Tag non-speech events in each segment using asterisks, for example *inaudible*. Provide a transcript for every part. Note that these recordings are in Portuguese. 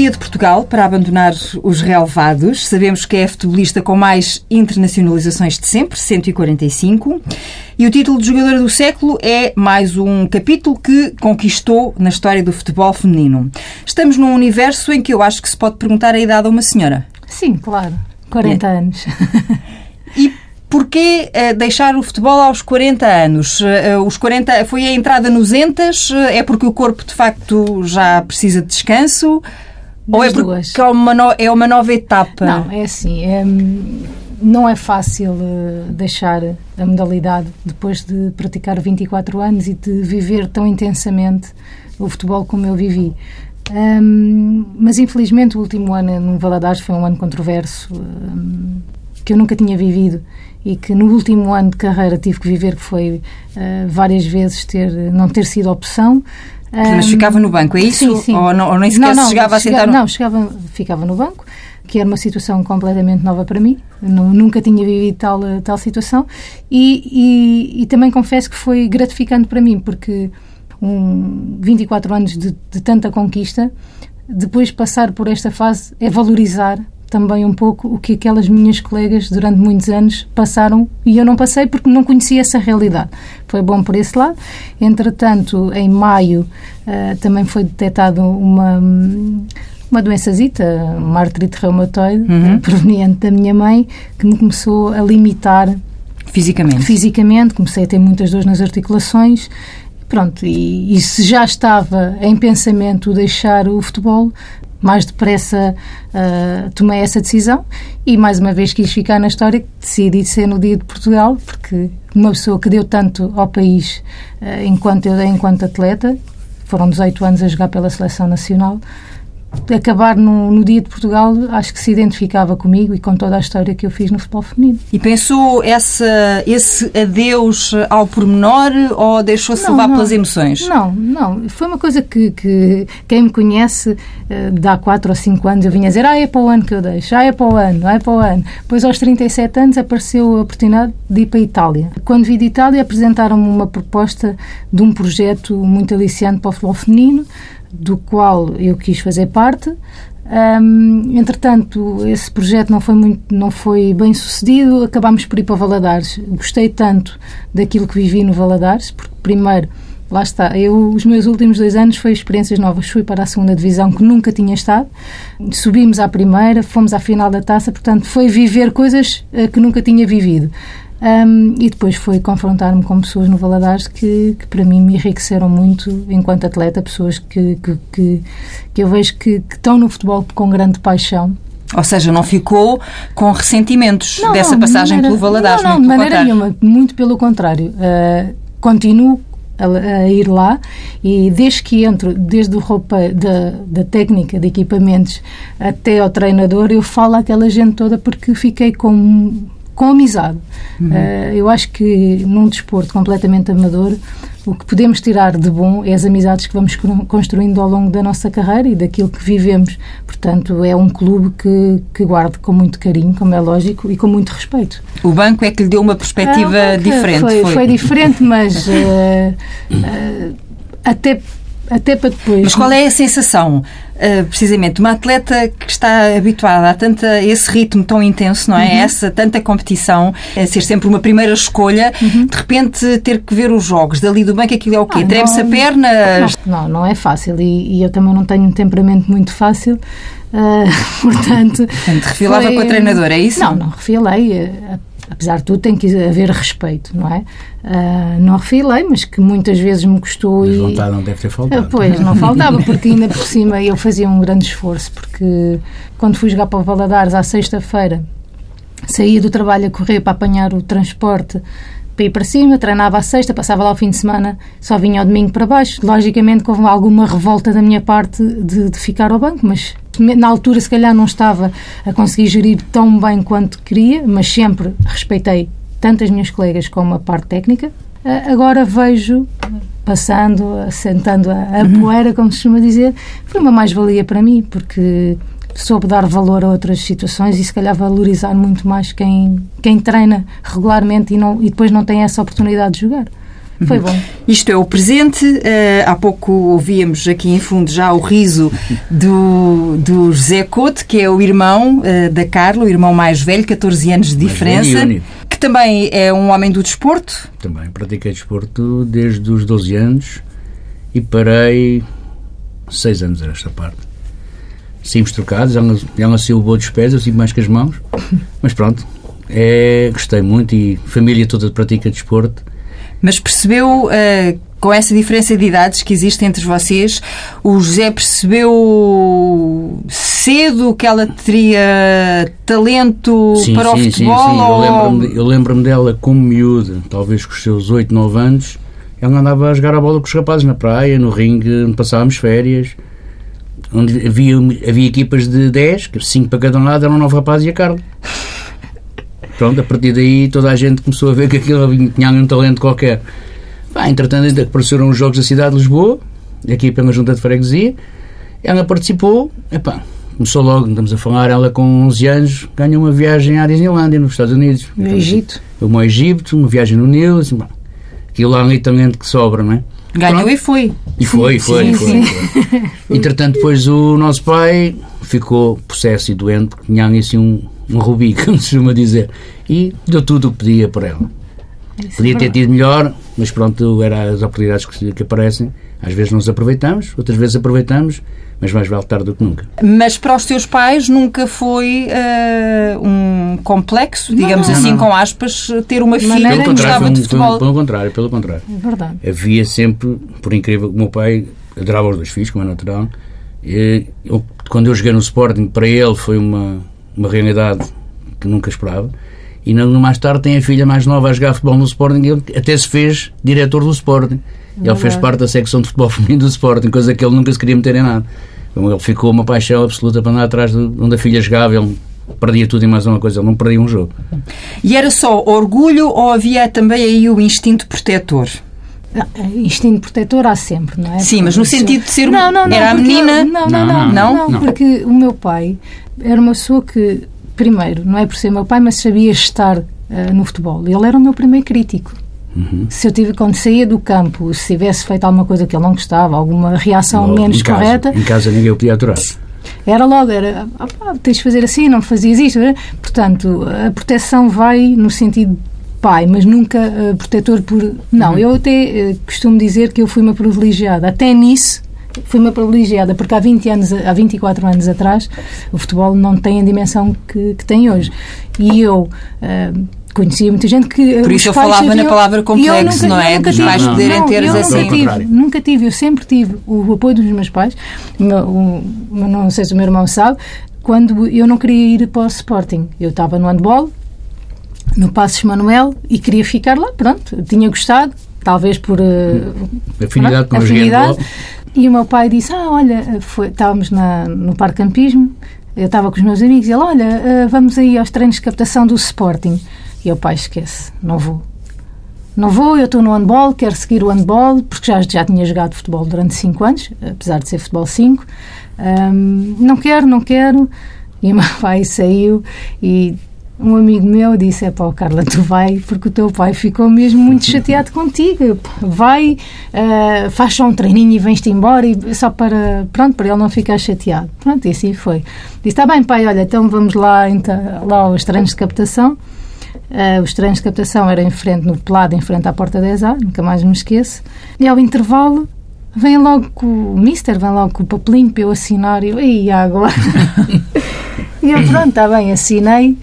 dia de Portugal para abandonar os relevados. Sabemos que é a futebolista com mais internacionalizações de sempre, 145. E o título de jogadora do século é mais um capítulo que conquistou na história do futebol feminino. Estamos num universo em que eu acho que se pode perguntar a idade a uma senhora. Sim, claro. 40 é. anos. *laughs* E Porquê uh, deixar o futebol aos 40 anos? Uh, os 40 foi a entrada nos entas? É porque o corpo de facto já precisa de descanso? Ou é porque é uma, no, é uma nova etapa? Não, é assim. É, não é fácil deixar a modalidade depois de praticar 24 anos e de viver tão intensamente o futebol como eu vivi. Um, mas infelizmente o último ano no Valadares foi um ano controverso um, que eu nunca tinha vivido e que no último ano de carreira tive que viver, que foi uh, várias vezes ter, não ter sido opção. Mas ficava no banco, é isso? Sim, sim. Ou, não, ou nem sequer não, não, chegava a sentar no... Não, chegava, ficava no banco, que era uma situação completamente nova para mim. Não, nunca tinha vivido tal, tal situação. E, e, e, também confesso que foi gratificante para mim, porque um, 24 anos de, de tanta conquista, depois passar por esta fase é valorizar também um pouco o que aquelas minhas colegas durante muitos anos passaram e eu não passei porque não conhecia essa realidade. Foi bom por esse lado. Entretanto, em maio uh, também foi detectado uma uma doençazita, uma artrite reumatoide, uhum. proveniente da minha mãe, que me começou a limitar fisicamente. Fisicamente, comecei a ter muitas dores nas articulações. Pronto, e, e se já estava em pensamento deixar o futebol, mais depressa uh, tomei essa decisão e mais uma vez quis ficar na história decidi ser no dia de Portugal porque uma pessoa que deu tanto ao país uh, enquanto eu dei enquanto atleta foram 18 anos a jogar pela seleção nacional acabar no, no, dia de Portugal, acho que se identificava comigo e com toda a história que eu fiz no futebol feminino. E pensou essa, esse adeus ao pormenor ou deixou-se levar não. pelas emoções? Não, não. Foi uma coisa que, que quem me conhece uh, de há 4 ou 5 anos eu vinha dizer ah, é para o ano que eu deixo, ah, é para o ano, ah, é para o ano. Depois aos 37 anos apareceu a oportunidade de ir para a Itália. Quando vi de Itália apresentaram-me uma proposta de um projeto muito aliciante para o futebol feminino, do qual eu quis fazer parte. Um, entretanto, esse projeto não foi muito, não foi bem sucedido. Acabámos por ir para Valadares. Gostei tanto daquilo que vivi no Valadares, porque primeiro, lá está, eu os meus últimos dois anos foi experiências novas. Fui para a segunda divisão que nunca tinha estado. Subimos à primeira, fomos à final da taça. Portanto, foi viver coisas uh, que nunca tinha vivido. Um, e depois foi confrontar-me com pessoas no Valadares que, que, para mim me enriqueceram muito enquanto atleta, pessoas que, que, que, que eu vejo que, que estão no futebol com grande paixão ou seja, não ficou com ressentimentos não, dessa não, passagem maneira, pelo Valadares? Não, não, de maneira nenhuma. Muito pelo contrário. Uh, continuo a, a, ir lá e desde que entro, desde o roupa da, da técnica, de equipamentos até ao treinador, eu falo àquela gente toda porque fiquei com com amizade. Uhum. Uh, eu acho que num desporto completamente amador, o que podemos tirar de bom é as amizades que vamos construindo ao longo da nossa carreira e daquilo que vivemos. Portanto, é um clube que, que guardo com muito carinho, como é lógico, e com muito respeito. O banco é que lhe deu uma perspectiva ah, diferente. Foi, foi? foi diferente, mas uh, *laughs* uh, até até para depois. Mas qual é a sensação, uh, precisamente, uma atleta que está habituada a tanta, esse ritmo tão intenso, não é? Uhum. Essa tanta competição, a ser sempre uma primeira escolha, uhum. de repente ter que ver os jogos dali do banco, aquilo é o quê? Ah, Treme-se a perna? Não, não é fácil e, e, eu também não tenho um temperamento muito fácil. Uh, *laughs* portanto, portanto refilava foi... com a treinadora, é isso? Não, não refilei. Eh, apesar de tudo, tem que haver respeito, não é? Uh, não refilei, mas que muitas vezes me custou. Mas e... vontade não deve ter faltado. Uh, pois, não *laughs* faltava, porque ainda por cima eu fazia um grande esforço, porque quando fui jogar para o Valadares à sexta-feira, saía do trabalho a correr para apanhar o transporte para ir para cima, treinava à sexta, passava lá o fim de semana, só vinha ao domingo para baixo. Logicamente houve alguma revolta da minha parte de, de ficar ao banco, mas na altura se calhar não estava a conseguir gerir tão bem quanto queria, mas sempre respeitei tanto as minhas colegas como a parte técnica. Agora vejo, passando, assentando a, a poeira, como se costuma dizer, foi uma mais-valia para mim, porque soube dar valor a outras situações e se calhar valorizar muito mais quem, quem treina regularmente e, não, e depois não tem essa oportunidade de jogar. Foi bom. Isto é o presente. Uh, há pouco ouvíamos aqui em fundo já o riso do, do José Couto, que é o irmão uh, da Carla, o irmão mais velho, 14 anos de diferença. Que também é um homem do desporto. Também pratiquei desporto desde os 12 anos e parei 6 anos nesta parte. Saímos trocados, ela, ela nasceu o boa dos pés, eu sinto mais que as mãos, *laughs* mas pronto, é, gostei muito e família toda pratica desporto mas percebeu, uh, com essa diferença de idades que existe entre vocês, o José percebeu cedo que ela teria talento sim, para sim, o futebol? Sim, sim. Ou... Eu lembro-me lembro dela como miúda, talvez com os seus 8, 9 anos, ela andava a jogar a bola com os rapazes na praia, no ringue, passávamos férias onde havia, havia equipas de 10, 5 para cada um lado, eram 9 rapazes e a Carla. Pronto, a partir daí toda a gente começou a ver que aquilo tinha um talento qualquer. Pá, entretanto, apareceram os Jogos da Cidade de Lisboa, aqui pela Junta de Freguesia. Ela participou, epá, começou logo, estamos a falar, ela com 11 anos ganhou uma viagem à Disneylandia, nos Estados Unidos. No Egito. Uma Egito, uma viagem no Nilo, assim, pá, aquilo lá ali talento que sobra, não é? Ganhou Pronto. e foi. E foi, foi, sim, foi. Sim. foi. *laughs* Entretanto, depois o nosso pai ficou possesso e doente, porque tinha assim um um rubi, *laughs* como se costuma dizer. E deu tudo o que pedia por ela. Isso Podia ter tido melhor, mas pronto, eram as oportunidades que, que aparecem. Às vezes não as aproveitamos, outras vezes aproveitamos, mas mais vale tarde do que nunca. Mas para os teus pais nunca foi uh, um complexo, digamos não, assim, não. com aspas, ter uma filha que gostava de futebol? Pelo contrário, pelo contrário. É verdade. Havia sempre, por incrível, o meu pai adorava os dois filhos, como é natural. E eu, quando eu joguei no Sporting, para ele foi uma, uma realidade que nunca esperava. E no, mais tarde tem a filha mais nova a jogar futebol no Sporting ele até se fez diretor do Sporting. É ele fez parte da secção de futebol *laughs* feminino do Sporting, coisa que ele nunca se queria meter em nada. Então, ele ficou uma paixão absoluta para andar atrás de onde a filha jogava. Ele perdia tudo e mais uma coisa, ele não perdia um jogo. E era só orgulho ou havia também aí o instinto protetor? instinto protetor há sempre, não é? Sim, mas no sentido de ser não, não, não, era a menina. não, não, não, não, não, porque o meu pai era uma pessoa que, primeiro, não é por ser meu pai, mas sabia estar uh, no futebol. Ele era o meu primeiro crítico. Uhum. Se eu tive, quando saía do campo, se tivesse feito alguma coisa que ele não gostava, alguma reação logo, menos em casa, correta. Em casa ninguém o podia aturar. Era logo, era, ah, tens de fazer assim, não fazias isto. Portanto, a proteção vai no sentido pai, mas nunca uh, protetor por. Não, uhum. eu até uh, costumo dizer que eu fui uma privilegiada. Até nisso fui uma privilegiada, porque há 20 anos, há 24 anos atrás, o futebol não tem a dimensão que, que tem hoje. E eu. Uh, conhecia muita gente que. Por isso eu falava haviam, na palavra complexo, nunca, não é? Dos pais poderem ter eu assim. Nunca tive, nunca tive, eu sempre tive o apoio dos meus pais. O, não sei se o meu irmão sabe, quando eu não queria ir para o Sporting. Eu estava no handball, no Passos Manuel e queria ficar lá, pronto, tinha gostado, talvez por uh, afinidade com afinidade. E o meu pai disse: Ah, olha, foi, estávamos na, no Parque Campismo, eu estava com os meus amigos e ele: Olha, uh, vamos aí aos treinos de captação do Sporting. E o pai esquece: Não vou. Não vou, eu estou no handball, quero seguir o handball, porque já, já tinha jogado futebol durante 5 anos, apesar de ser futebol 5. Um, não quero, não quero. E o meu *laughs* pai saiu e um amigo meu disse: É pá, Carla, tu vai, porque o teu pai ficou mesmo muito *laughs* chateado contigo. Vai, uh, faz só um treininho e vens-te embora, e, só para, pronto, para ele não ficar chateado. Pronto, e assim foi. Disse: Está bem, pai, olha, então vamos lá, então, lá aos treinos de captação. Uh, os treinos de captação eram em frente, no pelado, em frente à porta 10A, nunca mais me esqueço. E ao intervalo, vem logo com o mister, vem logo com o papelinho para eu assinar. E eu, e agora? *laughs* e eu, pronto, está bem, assinei.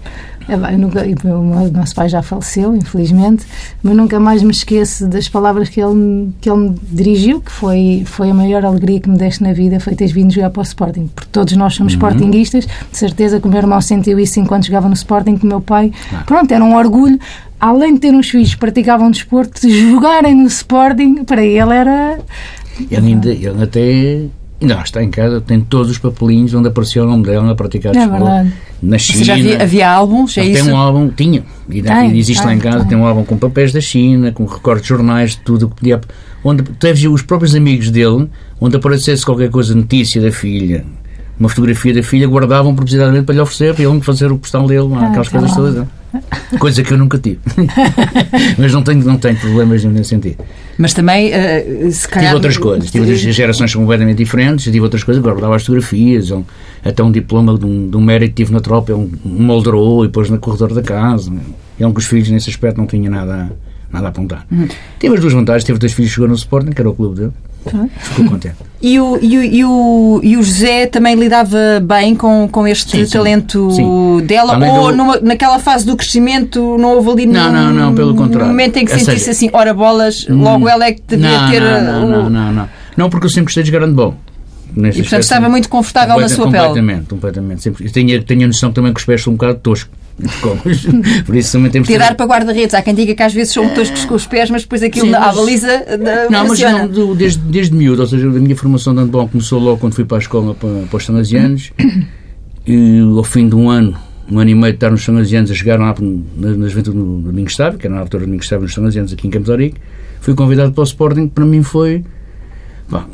É eu nunca, o nosso pai já faleceu, infelizmente, mas nunca mais me esqueço das palavras que ele, que ele me dirigiu, que foi, foi a maior alegria que me deste na vida, foi teres vindo jogar para o Sporting. Porque todos nós somos uhum. Sportinguistas, de certeza que o meu irmão sentiu isso enquanto jogava no Sporting, que o meu pai, ah. pronto, era um orgulho. Além de ter uns filhos que praticavam desporto, de jogarem no Sporting, para ele era. Ele, ainda, ele até Lá está em casa, tem todos os papelinhos onde apareceu o nome dela a praticar é futebol. Verdade. Na China. Já havia, havia álbuns? É tem um álbum, tinha, e, tem, existe tem, lá em casa, tem. tem. um álbum com papéis da China, com recortes de jornais, de tudo que podia. Onde teve os próprios amigos dele, onde aparecesse qualquer coisa, notícia da filha, uma fotografia da filha, guardavam propositadamente para lhe oferecer, para ele fazer o postal dele, ah, aquelas coisas todas. Coisa que eu nunca tive. *laughs* Mas não tenho, não tenho problemas nesse sentido. Mas também, uh, se calhar... Tive outras coisas. Tive outras gerações completamente diferentes. Tive outras coisas. Guardava as fotografias. Um, até um diploma de um, de um mérito que tive na tropa. Um, um e pôs no corredor da casa. E um que os filhos, nesse aspecto, não tinha nada, nada a apontar. Uhum. Tive as duas vantagens. Tive dois filhos que jogou no Sporting, que era o clube dele. Ficou contente. E o, e, o, e, o, e o José também lidava bem com, com este sim, talento sim. dela? Além ou do... numa, naquela fase do crescimento não houve ali não, não, não, pelo contrário. momento em que sentisse assim, ora bolas, logo hum, ela é que devia não, ter. Não, não, o... não, não, não. Não, porque eu sempre gostei de handball. Neste e portanto estava muito confortável na sua completamente, pele. Completamente, completamente. Sempre, tenho, tenho a noção também que os pés são um bocado toscos. *laughs* Por isso também temos Tirar para guarda-redes. Há quem diga que às vezes são toscos com os pés, mas depois aquilo Sim, mas... à baliza. Não, funciona. mas não, desde, desde miúdo, ou seja, a minha formação de handball começou logo quando fui para a escola para, para os Salesianos e ao fim de um ano, um ano e meio de estar nos Salesianos a jogar lá na, na juventude do Domingos Sábio, que era na altura do Domingos Sábio nos Salesianos aqui em Campos Rico, fui convidado para o Sporting, que para mim foi. Bom,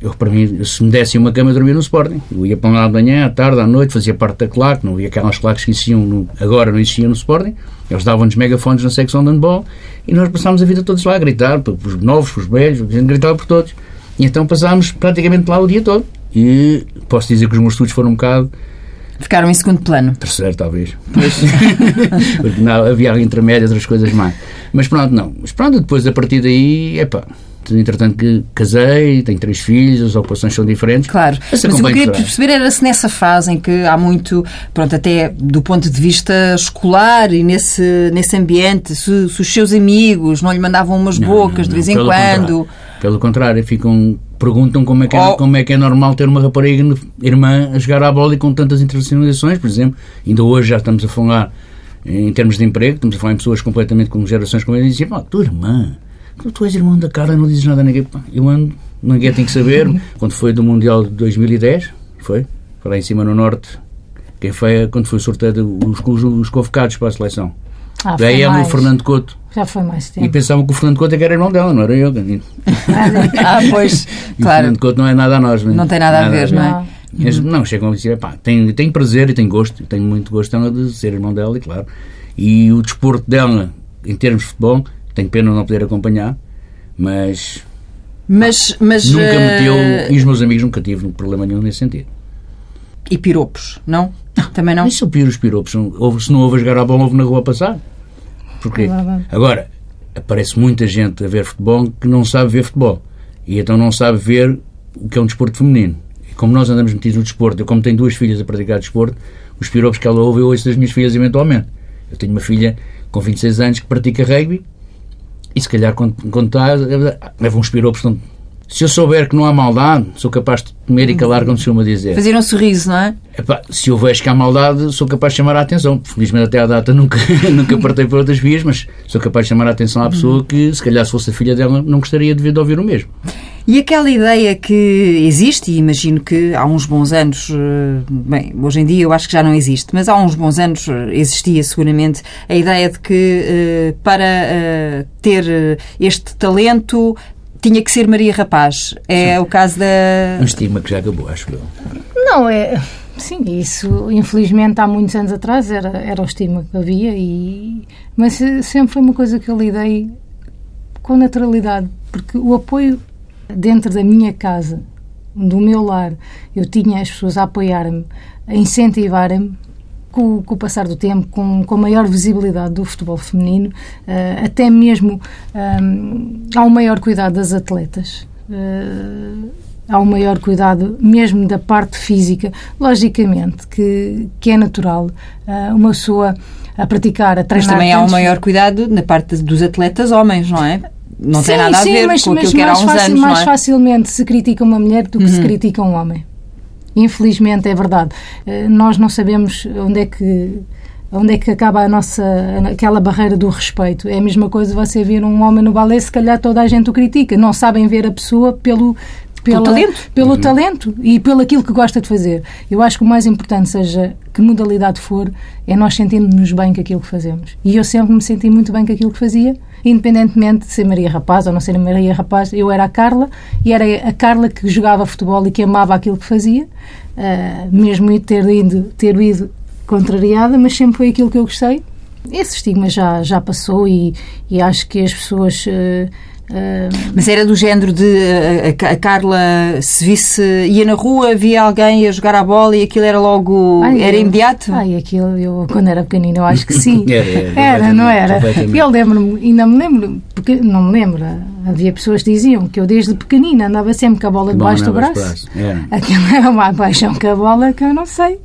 eu, para mim, se me dessem uma cama, eu dormia no Sporting. Eu ia para lá de manhã, à tarde, à noite, fazia parte da claque, não havia aquelas claques que existiam no, agora, não existiam no Sporting. Eles davam-nos megafones na secção de handball e nós passámos a vida todos lá a gritar, para os novos, para os velhos, a gente gritava por todos. E então passámos praticamente lá o dia todo. E posso dizer que os meus estudos foram um bocado. Ficaram em segundo plano. Terceiro, talvez. *laughs* Porque não, havia intermédio, outras coisas mais. Mas pronto, não. Mas pronto, depois a partir daí, é pá entretanto que casei, tenho três filhos, as ocupações são diferentes. Claro, mas o que eu queria perceber era se nessa fase em que há muito, pronto, até do ponto de vista escolar e nesse, nesse ambiente, se, se os seus amigos não lhe mandavam umas não, bocas não, não, de vez em quando... Contrário. Pelo contrário, ficam perguntam como é, que é, oh. como é que é normal ter uma rapariga irmã a jogar à bola e com tantas internacionalizações, por exemplo. Ainda hoje já estamos a falar em termos de emprego, estamos a falar em pessoas completamente com gerações como eu e diziam, oh, tua irmã, tu és irmão da Carla, não dizes nada a ninguém. Eu ando, ninguém tem que saber. quando foi do Mundial de 2010, foi, foi lá em cima no Norte, quem foi quando foi o sorteio os, os, os convocados para a seleção. Ah, Daí ela o Fernando Couto. Já foi mais tempo. E pensavam que o Fernando Couto é era irmão dela, não era eu. ah, pois, *laughs* e claro. O Fernando Couto não é nada a nós. Não, não tem nada, nada, a ver, não é? Mas, uhum. Não, chegam a dizer, pá, tem, tem prazer e tem gosto, tenho muito gosto dela de ser irmão dela, e claro. E o desporto dela, em termos de futebol, tenho pena não poder acompanhar, mas. Mas. mas nunca uh... meteu. E os meus amigos nunca tive problema nenhum nesse sentido. E piropos, não? Também não? Isso piro os piropos. Se não houve a jogar a bola, houve na rua a passar. Porquê? Agora, aparece muita gente a ver futebol que não sabe ver futebol. E então não sabe ver o que é um desporto feminino. E como nós andamos metidos no desporto, eu como tenho duas filhas a praticar desporto, os piropos que ela ouve, eu ouço das minhas filhas eventualmente. Eu tenho uma filha com 26 anos que pratica rugby e se calhar quando, quando está, leva uns piropos. Se eu souber que não há maldade, sou capaz de comer e calar, como se chama dizer. Fazer um sorriso, não é? Epá, se eu vejo que há maldade, sou capaz de chamar a atenção. Felizmente até à data nunca, *laughs* nunca partei por outras vias, mas sou capaz de chamar a atenção à pessoa que, se calhar, se fosse a filha dela, não gostaria de, de ouvir o mesmo. E aquela ideia que existe, e imagino que há uns bons anos, eh, bem, hoje em dia eu acho que já não existe, mas há uns bons anos eh, existia seguramente a ideia de que eh, para ter este talento tinha que ser Maria Rapaz. É Sim. o caso da. Um estigma que já acabou, acho eu. Não, é. Sim, isso infelizmente há muitos anos atrás era, era o estigma que havia, e, mas sempre foi uma coisa que eu lidei com naturalidade, porque o apoio dentro da minha casa, do meu lar, eu tinha as pessoas a apoiar-me, a incentivarem-me, com, com, o passar do tempo, com, com a maior visibilidade do futebol feminino, uh, até mesmo um, há um maior cuidado das atletas. Uh, há um maior cuidado mesmo da parte física. Logicamente que, que é natural uh, uma pessoa a praticar, a treinar... Mas também há um maior cuidado na parte dos atletas homens, não é? Não sim, tem nada a ver mas, com aquilo que era há uns fácil, anos, mais é? facilmente se critica uma mulher do que uhum. se critica um homem. Infelizmente é verdade. Eh, nós não sabemos onde é que onde é que acaba a nossa aquela barreira do respeito. É a mesma coisa você ver um homem no balé, se calhar toda a gente o critica. Não sabem ver a pessoa pelo pela, pelo talento, pelo uhum. talento e pelo aquilo que gosta de fazer. Eu acho que o mais importante, seja que modalidade for, é nós sentirmos bem com aquilo que fazemos. E eu sempre me senti muito bem com aquilo que fazia independentemente de ser Maria Rapaz ou não ser Maria Rapaz, eu era a Carla e era a Carla que jogava futebol e que amava aquilo que fazia, uh, mesmo ter ido, ter ido contrariada, mas sempre foi aquilo que eu gostei esse estigma já, já passou e, e acho que as pessoas. Uh, Mas era do género de uh, a, Carla, se visse, ia na rua, via alguém a jogar a bola e aquilo era logo. Ai, era eu, imediato? Ai, aquilo, eu quando era pequenino, eu acho que sim. era, *laughs* era, era não era? Eu lembro-me, ainda me lembro, porque não me lembro, havia pessoas que diziam que eu desde pequenina andava sempre com a bola debaixo do braço. Aquilo era uma paixão com a bola que eu não sei.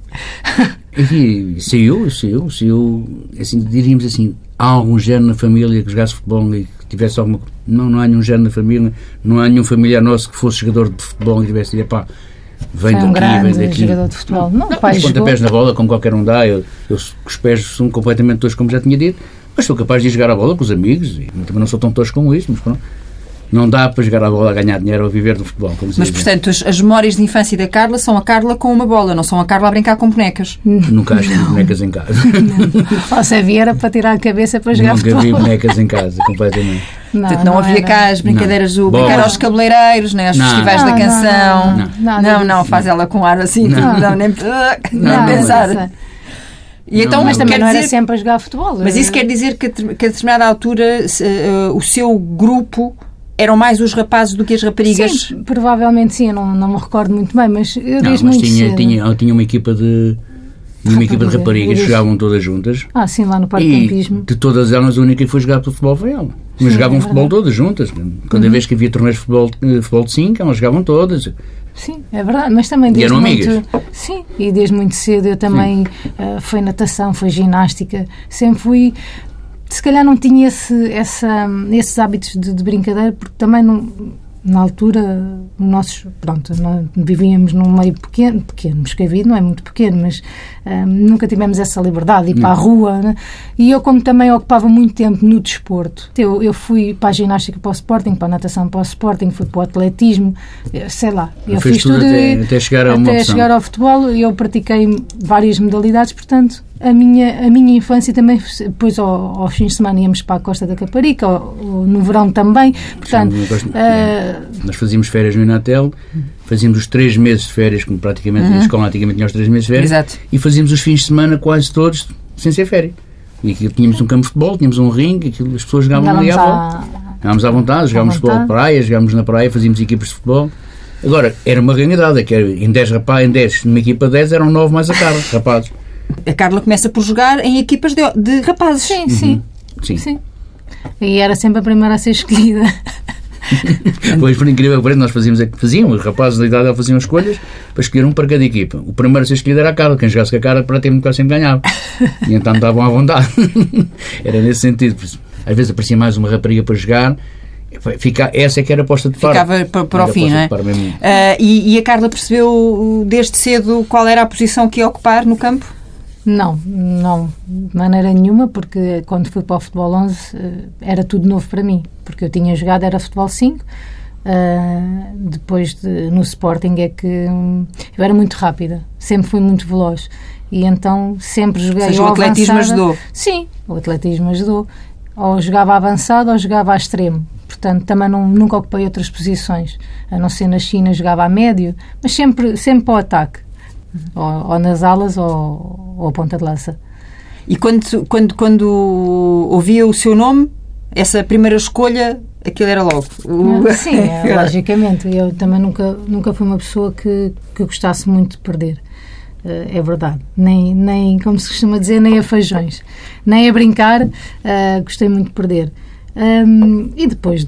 E saiu, saiu, saiu, assim, diríamos assim, há algum género na família que jogasse futebol e tivesse alguma não, não há nenhum género na família, não há nenhum familiar nosso que fosse jogador de futebol e tivesse de pá, vem um daqui, vem daqui. jogador de futebol. Não, não pai pés na bola, como qualquer um dá, eu, eu, os pés são completamente todos, como já tinha dito, mas sou capaz de ir jogar a bola com os amigos e também não sou tão tosco como isso, mas pronto não dá para jogar a bola, a ganhar dinheiro ou viver do futebol. Mas, portanto, as, as, memórias de infância da Carla são a Carla com uma bola, não são a Carla a brincar com bonecas. Nunca acho bonecas em casa. *laughs* Ou se havia era para tirar a cabeça para jogar Nunca futebol. Nunca vi bonecas em casa, completamente. Não, portanto, não, não havia era. cá as brincadeiras, do brincar aos cabeleireiros, né, aos festivais da canção. Não, não, não, faz ela com ar assim, não, não nem, nem pensar. E então, não, mas também não dizer, era sempre a jogar futebol. Mas isso quer dizer que, que a determinada altura uh, o seu grupo eram mais os rapazes do que as raparigas? Sim, provavelmente sim, eu não, não me recordo muito bem, mas eu não, mas muito tinha, cedo. Tinha, tinha uma equipa de uma equipa de raparigas que jogavam todas juntas. Ah, sim, lá no Parque e Campismo. de todas elas, a única que foi jogar futebol foi ela. Mas sim, jogavam é futebol todas juntas. Cada uhum. vez que havia torneios de futebol, de futebol de 5, elas jogavam todas. Sim, é verdade, mas também desde e eram muito, amigas. Sim, e desde muito cedo eu também uh, foi natação, foi ginástica, sempre fui se calhar não tinha esse, essa, esses hábitos de, de brincadeira, porque também não, na altura, nossos, pronto, vivíamos num meio pequeno, pequeno, Moscavide não é muito pequeno, mas um, nunca tivemos essa liberdade de ir para a rua. Né? E eu, como também ocupava muito tempo no desporto, eu, eu fui para a ginástica para o Sporting, para a natação para o Sporting, fui para o atletismo, sei lá. Eu fiz tudo, tudo até, até, chegar, até chegar ao futebol e eu pratiquei várias modalidades, portanto, a minha, a minha infância também, depois ao, aos fins de semana íamos para a Costa da Caparica, ou, ou no verão também. Portanto, Sim, uh, nós fazíamos férias no Inatel, fazíamos os três meses de férias, como praticamente uhum. a escola antigamente tinha os três meses de férias, Exato. e fazíamos os fins de semana quase todos sem ser férias. E aqui tínhamos um campo de futebol, tínhamos um ringue, aquilo, as pessoas jogavam ali à volta. Jogávamos à vontade, jogávamos futebol na praia, jogávamos na praia, fazíamos equipas de futebol. Agora, era uma realidade, é que em 10 rapazes, em 10, numa equipa de 10 eram 9 mais a cara, rapazes a Carla começa por jogar em equipas de, de rapazes. Sim, uhum. sim. sim. sim. E era sempre a primeira a ser escolhida. *laughs* pois, por incrível que pareça, nós fazíamos, é fazíamos, os rapazes da idade faziam escolhas para escolher um para cada equipa. O primeiro a ser escolhido era a Carla, quem jogasse com a Carla praticamente quase sempre ganhava. E então estavam à vontade. *laughs* era nesse sentido. Às vezes aparecia mais uma rapariga para jogar Fica, essa é que era aposta de par. Ficava para, para o fim, não é? Uh, e, e, a Carla percebeu desde cedo qual era a posição que ia ocupar no campo? Não, não, de maneira nenhuma, porque quando fui para o futebol 11 eh, era tudo novo para mim, porque eu tinha jogado, era futebol 5, uh, eh, depois de, no Sporting é que hum, eu era muito rápida, sempre fui muito veloz e então sempre joguei. Ou seja, o atletismo ajudou? Sim, o atletismo ajudou. Ou jogava avançado ou jogava a extremo. Portanto, também não, nunca ocupei outras posições. A não ser na China, jogava a médio, mas sempre, sempre para o ataque ou, ou nas alas ou, ou a ponta de lança. E quando, quando, quando ouvia o seu nome, essa primeira escolha, aquilo era logo. Sim, *laughs* é, logicamente. Eu também nunca, nunca fui uma pessoa que, que gostasse muito de perder. Eh, é verdade. Nem, nem, como se costuma dizer, nem a feijões. Nem a brincar, uh, gostei muito de perder. Um, e depois,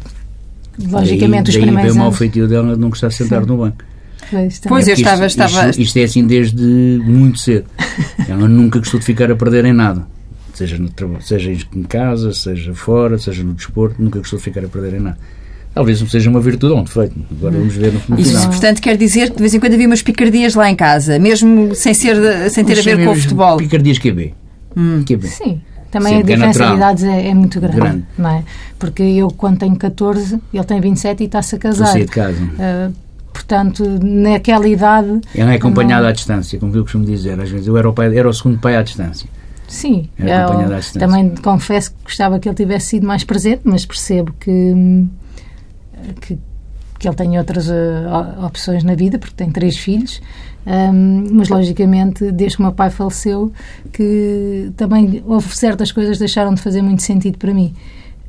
logicamente, daí, os primeiros daí o mau feitio dela não gostar de sentar Sim. no banco. Pois, pois eu estava. Isto, estava... Isto, isto, é assim desde muito cedo. *laughs* Ela nunca gostou de ficar a perder em nada. Seja, no, seja em casa, seja fora, seja no desporto, nunca gostou de ficar a perder em nada. Talvez seja uma virtude ou um defeito. Agora vamos ver no final. Isso, portanto, quer dizer que de vez em quando havia umas picardias lá em casa, mesmo sem, ser, sem ter a ver com o futebol. Picardias QB. Hum. QB. Sim. Também Sim, a diferença é de idades é, é muito grande, grande, não é? Porque eu, quando tenho 14, ele tem 27 e está-se a casar. Estou de casa. Uh, portanto, naquela idade... Ele não é acompanhado não... à distância, como eu costumo dizer. Às vezes eu era o, pai, era o segundo pai à distância. Sim, eu, também confesso que gostava que ele tivesse sido mais presente, mas percebo que, que que ele tem outras uh, opções na vida, porque tem três filhos, um, mas logicamente, desde que o meu pai faleceu, que também houve certas coisas que deixaram de fazer muito sentido para mim.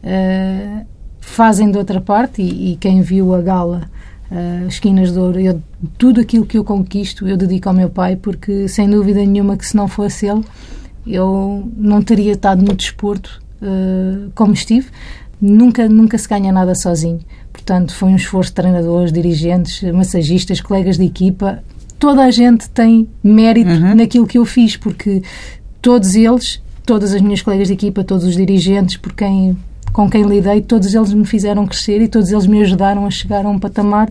Uh, fazem de outra parte, e, e quem viu a gala uh, Esquinas de Ouro, eu, tudo aquilo que eu conquisto eu dedico ao meu pai, porque sem dúvida nenhuma que se não fosse ele, eu não teria estado no desporto uh, como estive. Nunca, nunca se ganha nada sozinho. Portanto, foi um esforço de treinadores, dirigentes, massagistas, colegas de equipa. Toda a gente tem mérito uhum. naquilo que eu fiz, porque todos eles, todas as minhas colegas de equipa, todos os dirigentes por quem, com quem lidei, todos eles me fizeram crescer e todos eles me ajudaram a chegar a um patamar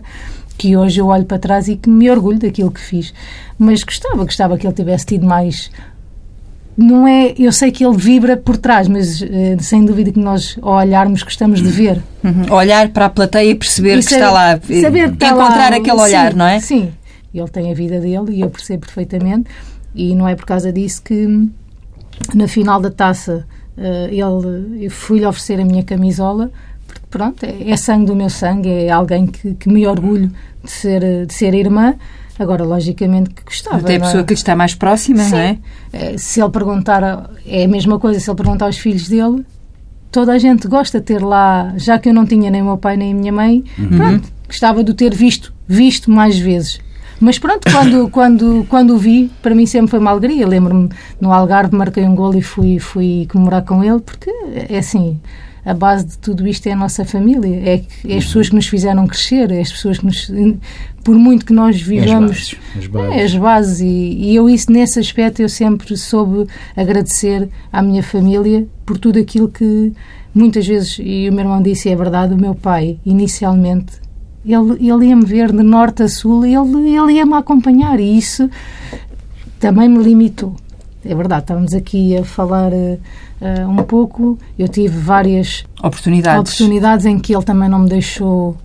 que hoje eu olho para trás e que me orgulho daquilo que fiz. Mas gostava, gostava que ele tivesse tido mais não é, eu sei que ele vibra por trás, mas uh, sem dúvida que nós, ao olharmos, gostamos de ver. Uhum. Olhar para a plateia e perceber e que está lá. Saber que encontrar lá, aquele olhar, sim, não é? Sim. Ele tem a vida dele e eu percebo perfeitamente. E não é por causa disso que na final da taça ele, eu fui-lhe oferecer a minha camisola porque pronto, é, é, sangue do meu sangue, é alguém que, que me orgulho de ser, de ser irmã Agora, logicamente que gostava. Até a pessoa que lhe está mais próxima, Sim. não é? é? Se ele perguntar, é a mesma coisa, se ele perguntar aos filhos dele, toda a gente gosta de ter lá, já que eu não tinha nem o meu pai nem a minha mãe, uhum. pronto, gostava de o ter visto, visto mais vezes. Mas pronto, quando, *laughs* quando, quando o vi, para mim sempre foi uma alegria. Lembro-me no Algarve, marquei um gol e fui, fui comemorar com ele, porque é assim, a base de tudo isto é a nossa família, é, é as pessoas que nos fizeram crescer, é as pessoas que nos. Por muito que nós vivamos. As bases. As bases. É, as bases e, e, eu, isso, nesse aspecto, eu sempre soube agradecer à minha família por tudo aquilo que muitas vezes, e o meu irmão disse, é verdade, o meu pai, inicialmente, ele, ele ia-me ver de norte a sul e ele, ele ia-me acompanhar e isso também me limitou. É verdade, estávamos aqui a falar uh, um pouco. Eu tive várias oportunidades. oportunidades em que ele também não me deixou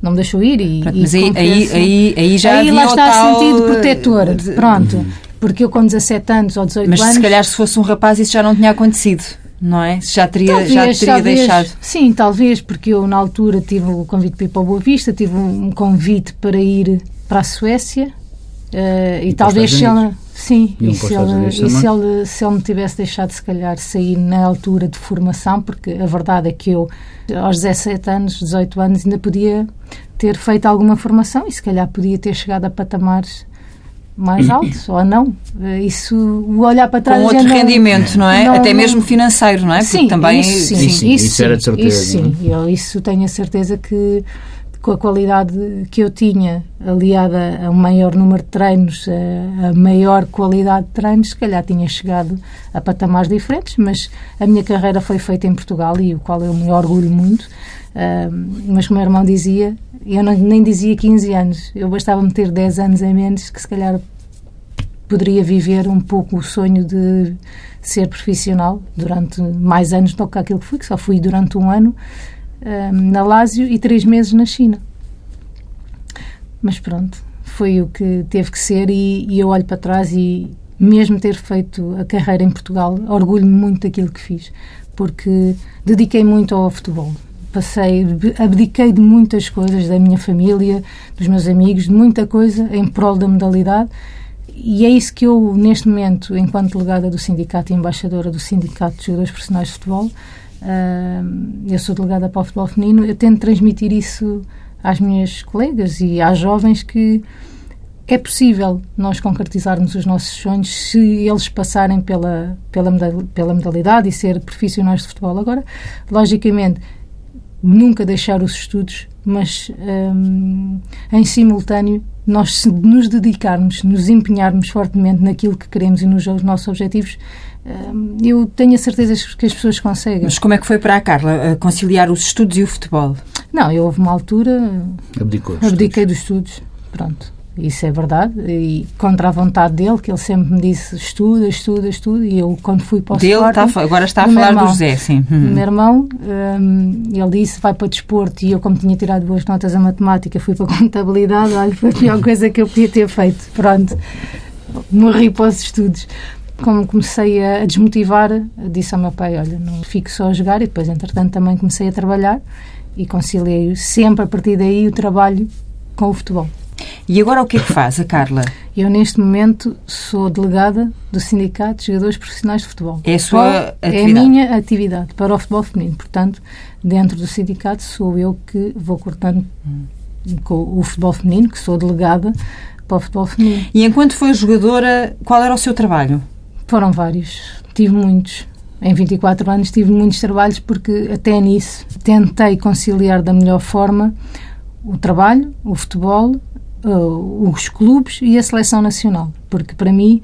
não me deixou ir e, Pronto, mas aí, aí, aí, aí, já aí lá está tal... sentido protetor pronto porque eu com 17 anos ou 18 mas anos mas se calhar se fosse um rapaz isso já não tinha acontecido não é? Já teria, talvez, já teria talvez, deixado. Sim, talvez, porque eu na altura tive o convite para ir para a Boa Vista, tive um convite para ir para a Suécia uh, e talvez se ela, Sim, e, se ele, e se, ele, se ele me tivesse deixado, se calhar, sair na altura de formação, porque a verdade é que eu, aos 17 anos, 18 anos, ainda podia ter feito alguma formação e se calhar podia ter chegado a patamares mais *coughs* altos ou não. Isso, o olhar para trás. Com outro rendimento, não, é? Não, Até mesmo financeiro, não é? Porque sim, também. Isso, sim, sim, isso, isso, era de certeza. Isso, sim, eu isso tenho a certeza que com a qualidade que eu tinha, aliada a um maior número de treinos, a, maior qualidade de treinos, se calhar tinha chegado a patamares diferentes, mas a minha carreira foi feita em Portugal e o qual eu me orgulho muito. Uh, mas como o meu irmão dizia, eu não, nem dizia 15 anos, eu bastava-me ter 10 anos a menos, que se calhar poderia viver um pouco o sonho de ser profissional durante mais anos do que aquilo que fui, que só fui durante um ano na Lásio e três meses na China. Mas pronto, foi o que teve que ser e, e eu olho para trás e mesmo ter feito a carreira em Portugal, orgulho-me muito daquilo que fiz, porque dediquei muito ao futebol. Passei, abdiquei de muitas coisas da minha família, dos meus amigos, de muita coisa em prol da modalidade. E é isso que eu, neste momento, enquanto delegada do sindicato e embaixadora do Sindicato de Jogadores Profissionais de Futebol, eu sou delegada para o futebol feminino, eu tento transmitir isso às minhas colegas e às jovens que é possível nós concretizarmos os nossos sonhos se eles passarem pela, pela, pela modalidade e ser profissionais de futebol. Agora, logicamente, nunca deixar os estudos, mas um, em simultâneo, nós nos dedicarmos, nos empenharmos fortemente naquilo que queremos e nos nossos objetivos, eu tenho a certeza que as pessoas conseguem. Mas como é que foi para a Carla conciliar os estudos e o futebol? Não, eu houve uma altura. Abdicou abdiquei dos estudos. Pronto. Isso é verdade. E contra a vontade dele, que ele sempre me disse estuda, estuda, estuda. E eu, quando fui para o dele, Sporting... Está, agora está a falar irmão, do José, sim. Uhum. Meu irmão, um, ele disse vai para o desporto. E eu, como tinha tirado boas notas a matemática, fui para a contabilidade. Olha, foi a pior coisa que eu podia ter feito. Pronto. Morri para os estudos como comecei a desmotivar, disse ao meu pai: Olha, não fico só a jogar. E depois, entretanto, também comecei a trabalhar. e conciliei sempre a partir daí o trabalho com o futebol. E agora o que é que faz a Carla? Eu, neste momento, sou delegada do Sindicato de Jogadores Profissionais de Futebol. É a sua Para- É a atividade? minha atividade para o futebol feminino. Portanto, dentro do sindicato sou eu que vou cortando com o futebol feminino, que sou delegada para o futebol feminino. E enquanto foi jogadora, qual era o seu trabalho? Foram vários. Tive muitos. Em 24 anos tive muitos trabalhos porque até nisso tentei conciliar da melhor forma o trabalho, o futebol, uh, os clubes e a seleção nacional. Porque para mim,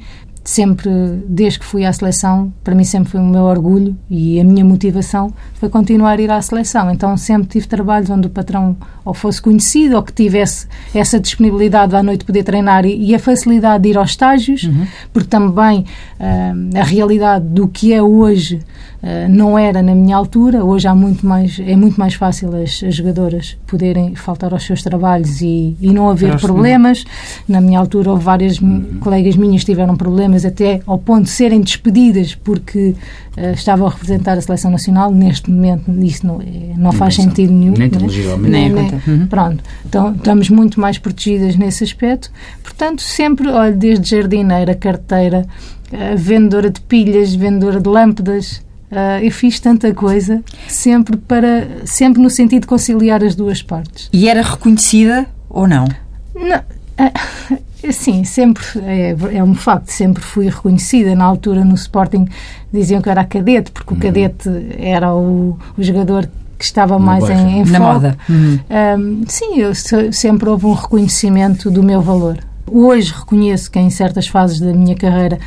sempre, desde que fui à seleção, para mim sempre foi o meu orgulho e a minha motivação foi continuar a ir à seleção. Então sempre tive trabalhos onde o patrão ou fosse conhecido ou que tivesse essa disponibilidade à noite poder treinar e, e a facilidade de ir aos estágios, porque também ah, a realidade do que é hoje ah, não era na minha altura. Hoje há muito mais, é muito mais fácil as, as jogadoras poderem faltar aos seus trabalhos e, e não haver os- problemas. Na minha altura houve várias m- colegas minhas que tiveram problemas até ao ponto de serem despedidas porque ah, estavam a representar a seleção nacional. Neste momento isso não, é- não faz sentido nenhum. Nem né? Nem Nem-. Uhum. Pronto, então estamos muito mais protegidas nesse aspecto. Portanto, sempre, olha, desde jardineira, carteira, eh, vendedora de pilhas, vendedora de lâmpadas, eh, eu fiz tanta coisa, sempre para, sempre no sentido de conciliar as duas partes. E era reconhecida ou não? Não, eh, *laughs* sim, sempre é, é um facto, sempre fui reconhecida. Na altura no Sporting diziam que era a cadete, porque o cadete era o, o jogador que estava mais bairro. em, em Na foco. moda. Uhum. Hum, sim, eu se- sempre houve um reconhecimento do meu valor. Hoje reconheço que em certas fases da minha carreira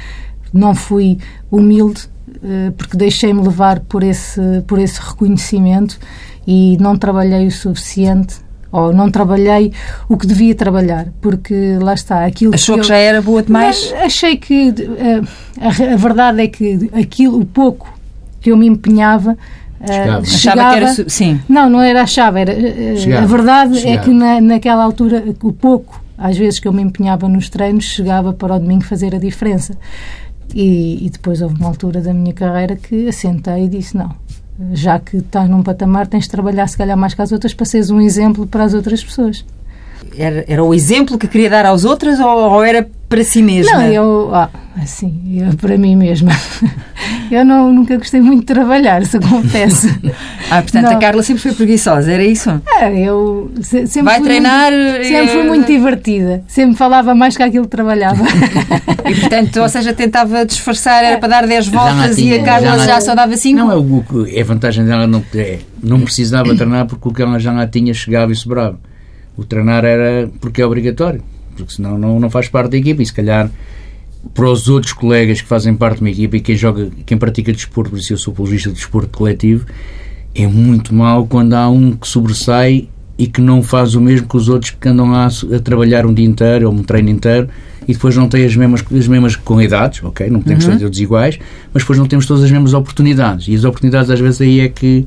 não fui humilde, eh, porque deixei-me levar por esse, por esse reconhecimento e não trabalhei o suficiente ou não trabalhei o que devia trabalhar, porque lá está, aquilo Achou eu- que já era boa demais? Mas achei que eh, a, a verdade é que aquilo, o pouco que eu me empenhava eh, Chegava. Achava que era. Sim. não, não era achava, era, eh, Chegava. a verdade é Chegava. que na, naquela altura o pouco, às vezes que eu me empenhava nos treinos, chegava para o domingo fazer a diferença. E, e depois houve uma altura da minha carreira que assentei e disse: não, já que estás num patamar, tens de trabalhar se calhar mais que as outras para seres um exemplo para as outras pessoas. Era, era o exemplo que queria dar aos outros ou, ou era para si mesma? Não, eu, ah, assim, eu, para mim mesma. *laughs* Eu não, nunca gostei muito de trabalhar, se confesso. *laughs* Ah, portanto, Não. a Carla sempre foi preguiçosa, era isso? Ah, eu se- sempre Vai fui treinar, Muito, sempre fui muito divertida. Sempre falava mais que aquilo que trabalhava. *laughs* E, portanto, ou seja, tentava disfarçar, era para dar 10 Já lá voltas e tinha, a Carla já já, só dava 5? Não, é, o, que- é a vantagem dela não, é, não precisava treinar porque o que ela já lá tinha chegava e sobrava. O treinar era porque é obrigatório, porque senão não, não faz parte da equipa e se calhar para os outros colegas que fazem parte de uma equipa e quem joga, quem pratica desporto, por isso eu sou apologista de desporto coletivo, é muito mau quando há um que sobressai e que não faz o mesmo que os outros que andam lá a, trabalhar um dia inteiro ou um treino inteiro e depois não têm as mesmas, as mesmas qualidades, ok? Não podemos Uhum. ser todos iguais, mas depois não temos todas as mesmas oportunidades. E as oportunidades às vezes aí é que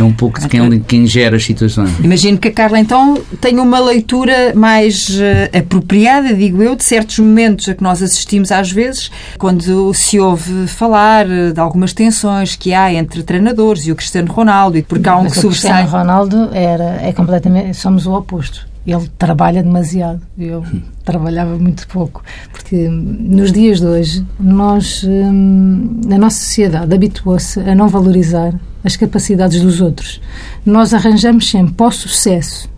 é um pouco de quem, quem gera as situações. Imagino que a Carla, então, tenha uma leitura mais eh, apropriada, digo eu, de certos momentos a que nós assistimos às vezes, quando se ouve falar eh, de algumas tensões que há entre treinadores e o Cristiano Ronaldo, e porque há um Mas que o Cristiano sobressai. Ronaldo era, é completamente. Somos o oposto. Ele trabalha demasiado. Eu *laughs* trabalhava muito pouco. Porque nos dias de hoje, nós, hum, a nossa sociedade habituou-se a não valorizar as capacidades dos outros. Nós arranjamos sempre para o sucesso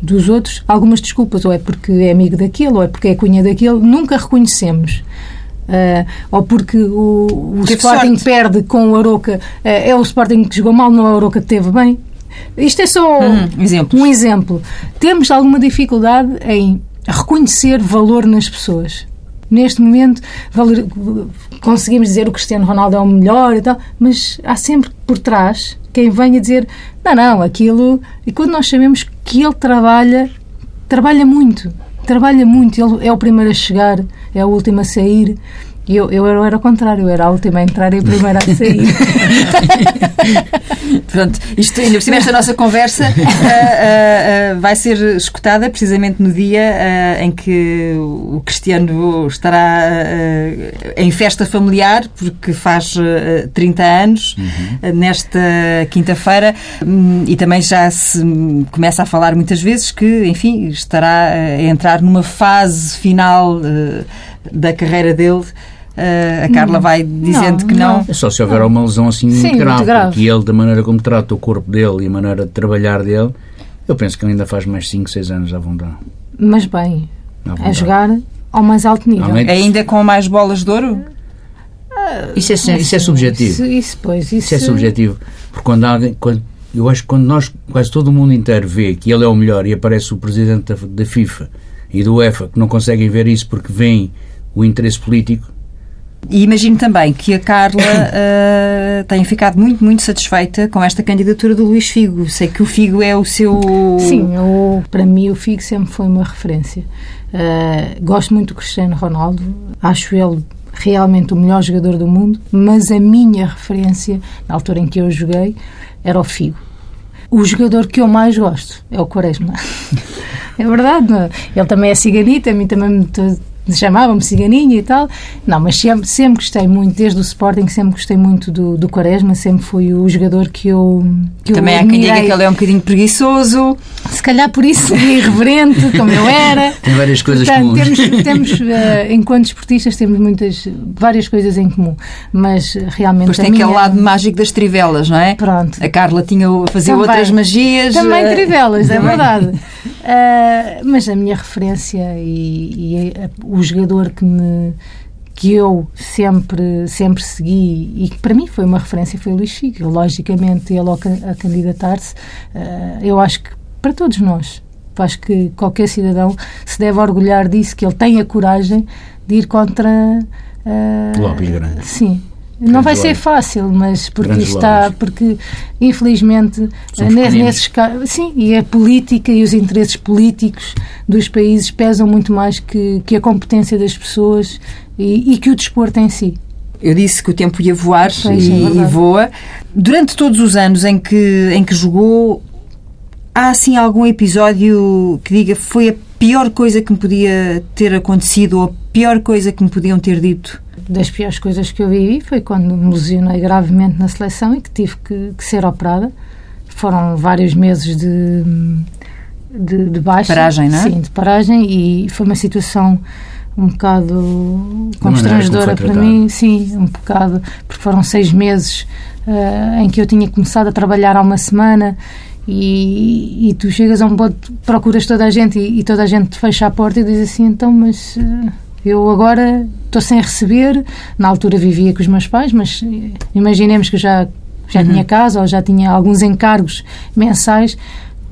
dos outros algumas desculpas, ou é porque é amigo daquele, ou é porque é cunha daquele, nunca reconhecemos. Ah, ou porque o, o Sporting sorte. perde com o Aroca, ah, é o Sporting que jogou mal, não é o Aroca que teve bem. Isto é só Hum, um exemplo. Temos alguma dificuldade em reconhecer valor nas pessoas. Neste momento valor- conseguimos dizer o Cristiano Ronaldo é o melhor e tal, mas há sempre por trás quem venha dizer não, não, aquilo. E quando nós sabemos que ele trabalha, trabalha muito, trabalha muito, ele é o primeiro a chegar, é o último a sair. Eu, eu era o contrário, eu era a última a entrar e a primeira a sair. *laughs* Pronto, isto ainda por cima, esta nossa conversa uh, uh, uh, vai ser escutada precisamente no dia em que o Cristiano estará em festa familiar, porque faz 30 anos, uhum. nesta quinta-feira, um, e também já se começa a falar muitas vezes que, enfim, estará a entrar numa fase final da carreira dele. Uh, a Carla vai dizendo não, que não. É só se houver uma lesão assim Sim, muito, grave, muito grave, porque ele, da maneira como trata o corpo dele e a maneira de trabalhar dele, eu penso que ele ainda faz mais 5, 6 anos à vontade. Mas bem, a jogar ao mais alto nível. Além Ainda com mais bolas de ouro? Isso é, isso é subjetivo. Isso, isso, pois, isso... isso é subjetivo. Porque quando alguém. Quando, eu acho que quando nós, quase todo o mundo inteiro vê que ele é o melhor e aparece o presidente da, da FIFA e do UEFA que não conseguem ver isso porque vem o interesse político, e imagino também que a Carla uh, *coughs* tenha ficado muito, muito satisfeita com esta candidatura do Luís Figo. Sei que o Figo é o seu. Sim, para mim o Figo sempre foi uma referência. Uh, gosto muito do Cristiano Ronaldo, acho ele realmente o melhor jogador do mundo, mas a minha referência, na altura em que eu joguei, era o Figo. O jogador que eu mais gosto é o Quaresma. *laughs* É verdade? É? ele também é ciganita, a mim também me chamavam-me ciganinha e tal. Não, mas sempre, sempre gostei muito, desde o Sporting, sempre gostei muito do, do Quaresma, sempre foi o jogador que eu. Que Também eu há quem diga que ele é um bocadinho preguiçoso. Se calhar por isso, *laughs* irreverente, como eu era. Tem várias coisas Portanto, comuns. Temos, *laughs* temos uh, enquanto esportistas, temos muitas, várias coisas em comum, mas realmente. Pois tem minha... aquele lado mágico das trivelas, não é? Pronto. A Carla tinha, fazia também, outras magias. Também uh... trivelas, é *laughs* verdade. Uh, mas a minha referência e, e o jogador que me que eu sempre sempre segui e que para mim foi uma referência foi o Luís Figo. Logicamente, ele a candidatar-se, uh, eu acho que para todos nós, acho que qualquer cidadão se deve orgulhar disso, que ele tem a coragem de ir contra. Uh, Lobbies grandes. Sim, não vai ser fácil, mas porque Grandes está, porque infelizmente nesses casos, sim, e a política e os interesses políticos dos países pesam muito mais que, que a competência das pessoas e, e que o desporto em si. Eu disse que o tempo ia voar pois, e, é e, voa. Durante todos os anos em que, em que jogou, há assim algum episódio que diga foi a pior coisa que me podia ter acontecido ou a pior coisa que me podiam ter dito? Das piores coisas que eu vivi foi quando me lesionei gravemente na seleção e que tive que, que ser operada. Foram vários meses de, de, de baixa. Paragem, não é? Sim, de paragem e foi uma situação um bocado constrangedora para mim, sim, um bocado, porque foram seis meses uh, em que eu tinha começado a trabalhar há uma semana e, e tu chegas a um ponto, procuras toda a gente e, e, toda a gente te fecha a porta e diz assim, então, mas... Uh, eu agora estou sem receber. Na altura vivia com os meus pais, mas eh, imaginemos que já, já uhum. tinha casa ou já tinha alguns encargos mensais.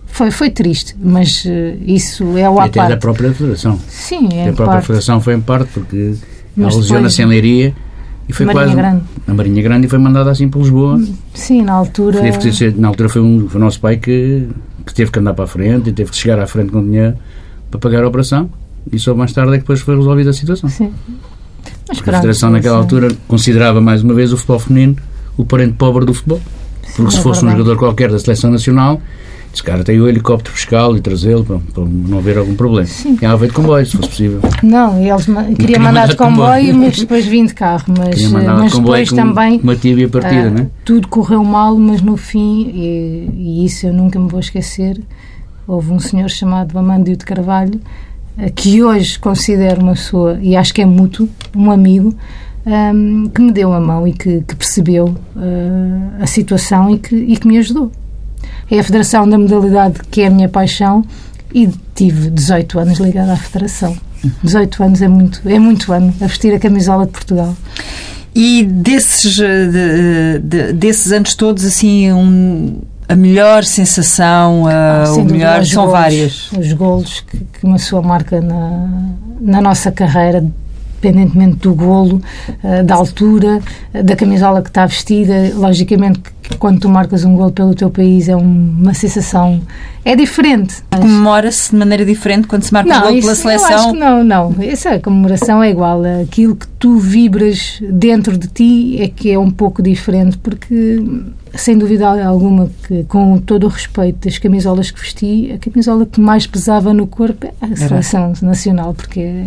Foi, foi triste, mas uh, isso é o à parte. da própria Federação. Sim, é A própria parte. Federação foi em parte, porque mas ela lesiona-se em Leiria e foi Marinha quase Grande. na Marinha Grande e foi mandada assim para Lisboa. Sim, na altura. Na altura foi, um, foi o nosso pai que, que teve que andar para a frente e teve que chegar à frente com dinheiro para pagar a operação e só mais tarde é que depois foi resolvida a situação. Sim. Mas Porque a Federação naquela altura considerava mais uma vez o futebol feminino o parente pobre do futebol. Porque Sim, se é fosse verdade. um jogador qualquer da seleção nacional, esse cara tem o helicóptero fiscal e trazê-lo para, para, não haver algum problema. Sim. Tinha veio de comboio, se fosse possível. Não, eles ma queria, queria mandar de comboio, comboio, mas depois vim de carro. Mas, mas de depois também. Uma tíbia partida, uh, né? Tudo correu mal, mas no fim, e, e, isso eu nunca me vou esquecer, houve um senhor chamado Amandio de Carvalho que hoje considero uma pessoa, e acho que é mútuo, um amigo, um, que me deu a mão e que, que percebeu uh, a situação e que, e que me ajudou. É a Federação da Modalidade que é a minha paixão e tive 18 anos ligada à Federação. 18 anos é muito, é muito ano a vestir a camisola de Portugal. E desses, de, de, desses anos todos, assim, um, a melhor sensação, ah, o melhor, são golos, várias. Os golos que, que uma sua marca na, na nossa carreira, independentemente do golo, uh, da altura, uh, da camisola que está vestida. Logicamente quando tu marcas um golo pelo teu país é um, uma sensação... É diferente. Mas... Comemora-se de maneira diferente quando se marca não, um golo pela seleção? Não, não. Essa comemoração é igual. Aquilo que tu vibras dentro de ti é que é um pouco diferente, porque sem dúvida alguma que, com todo o respeito das camisolas que vesti, a camisola que mais pesava no corpo é a seleção nacional, porque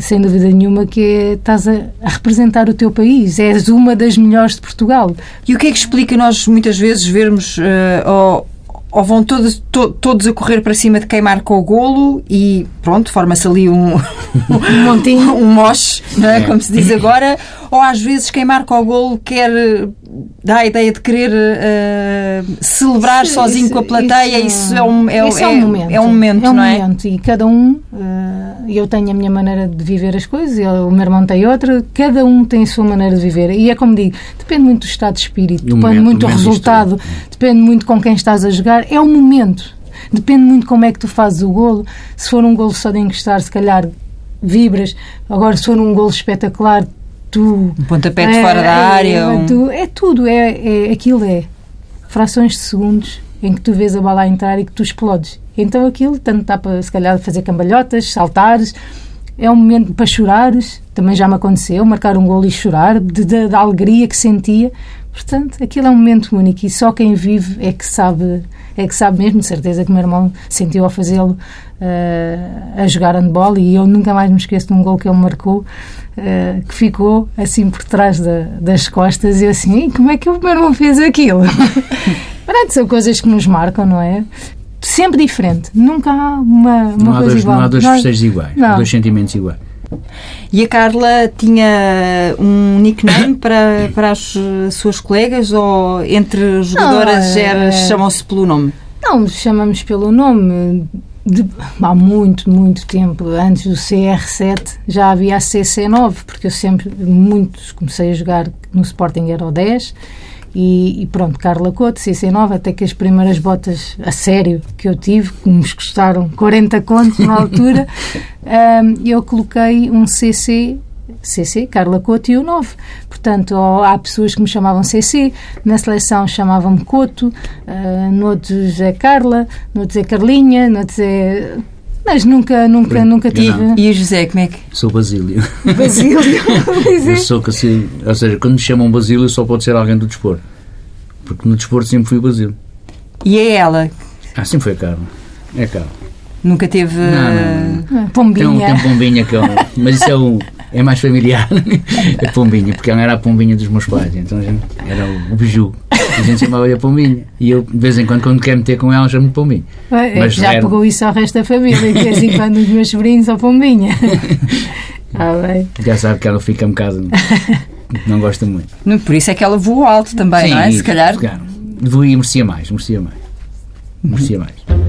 sem dúvida nenhuma que é, estás a, a, representar o teu país, és uma das melhores de Portugal. E o que é que explica nós muitas vezes vermos uh, ou vão todos, to, todos a correr para cima de quem marca o golo e pronto, forma-se ali um, um montinho, *laughs* um moche, é? como se diz agora, ou às vezes quem marca o golo quer dá a ideia de querer uh, celebrar isso, sozinho isso, com a plateia, isso, isso é, um, é, é, é, um momento. É um momento, é um não é? momento. E cada um, uh, eu tenho a minha maneira de viver as coisas, eu, o meu irmão tem outra, cada um tem a sua maneira de viver. E é como digo, depende muito do estado de espírito, depende momento, muito do resultado, depende muito com quem estás a jogar, é o momento. Depende muito como é que tu fazes o golo. Se for um golo só de encostar, se calhar vibras. Agora, se for um golo espetacular, tu. Um pontapé de é, fora da área. É, um... tu, é tudo, é, é, aquilo é frações de segundos em que tu vês a bala entrar e que tu explodes. Então aquilo tanto dá para, se calhar, fazer cambalhotas, saltares, é um momento para chorares, também já me aconteceu, marcar um gol e chorar, de, de, da alegria que sentia. Portanto, aquilo é um momento único e só quem vive é que sabe, é que sabe mesmo, de certeza que o meu irmão sentiu ao fazê-lo uh, a jogar handball e eu nunca mais me esqueço de um gol que ele marcou uh, que ficou assim por trás da, das costas e eu assim, como é que o meu irmão fez aquilo? *laughs* Pronto, são coisas que nos marcam, não é? Sempre diferente, nunca há uma, uma não coisa dois, igual. Não há dois festejos iguais, não. dois sentimentos iguais. E a Carla tinha um nickname *coughs* para, para as suas colegas ou entre jogadoras é... chamam-se pelo nome? Não, chamamos pelo nome. De, há muito, muito tempo, antes do CR7, já havia a CC9, porque eu sempre, muito, comecei a jogar no Sporting era o 10 e, e, pronto, Carla Couto, CC9, até que as primeiras botas a sério que eu tive, que me custaram 40 contos na altura, *laughs* um, eu coloquei um CC CC, Carla Couto e o 9. Portanto, há pessoas que me chamavam CC, na seleção chamavam-me Couto, uh, noutros é Carla, noutros é Carlinha, noutros é mas nunca, nunca, nunca tive. E o José, como é que. Sou Basílio. Basílio, *laughs* eu sou que assim, ou seja, quando me chamam Basílio só pode ser alguém do desporto. Porque no desporto sempre fui Basílio. E é ela? Ah, sempre foi a Carla. É a Carla. Nunca teve. Não, não, não. Pombinha. Tem um, tem um Pombinha que é um, Mas isso é o. É mais familiar. *laughs* É Pombinha, porque ela era a Pombinha dos meus pais. Então era o, biju. A gente chamava-lhe a Pombinha. E eu, de vez em quando, quando quero meter com ela, chamo-lhe Pombinha. É, Mas já era... pegou isso ao resto da família. De vez em quando, os meus sobrinhos, ao Pombinha. *laughs* ah, bem. Já sabe que ela fica um bocado. Não gosta muito. Por isso é que ela voou alto também, Sim, não é? Se calhar. Voou e merecia mais, merecia mais. Merecia mais.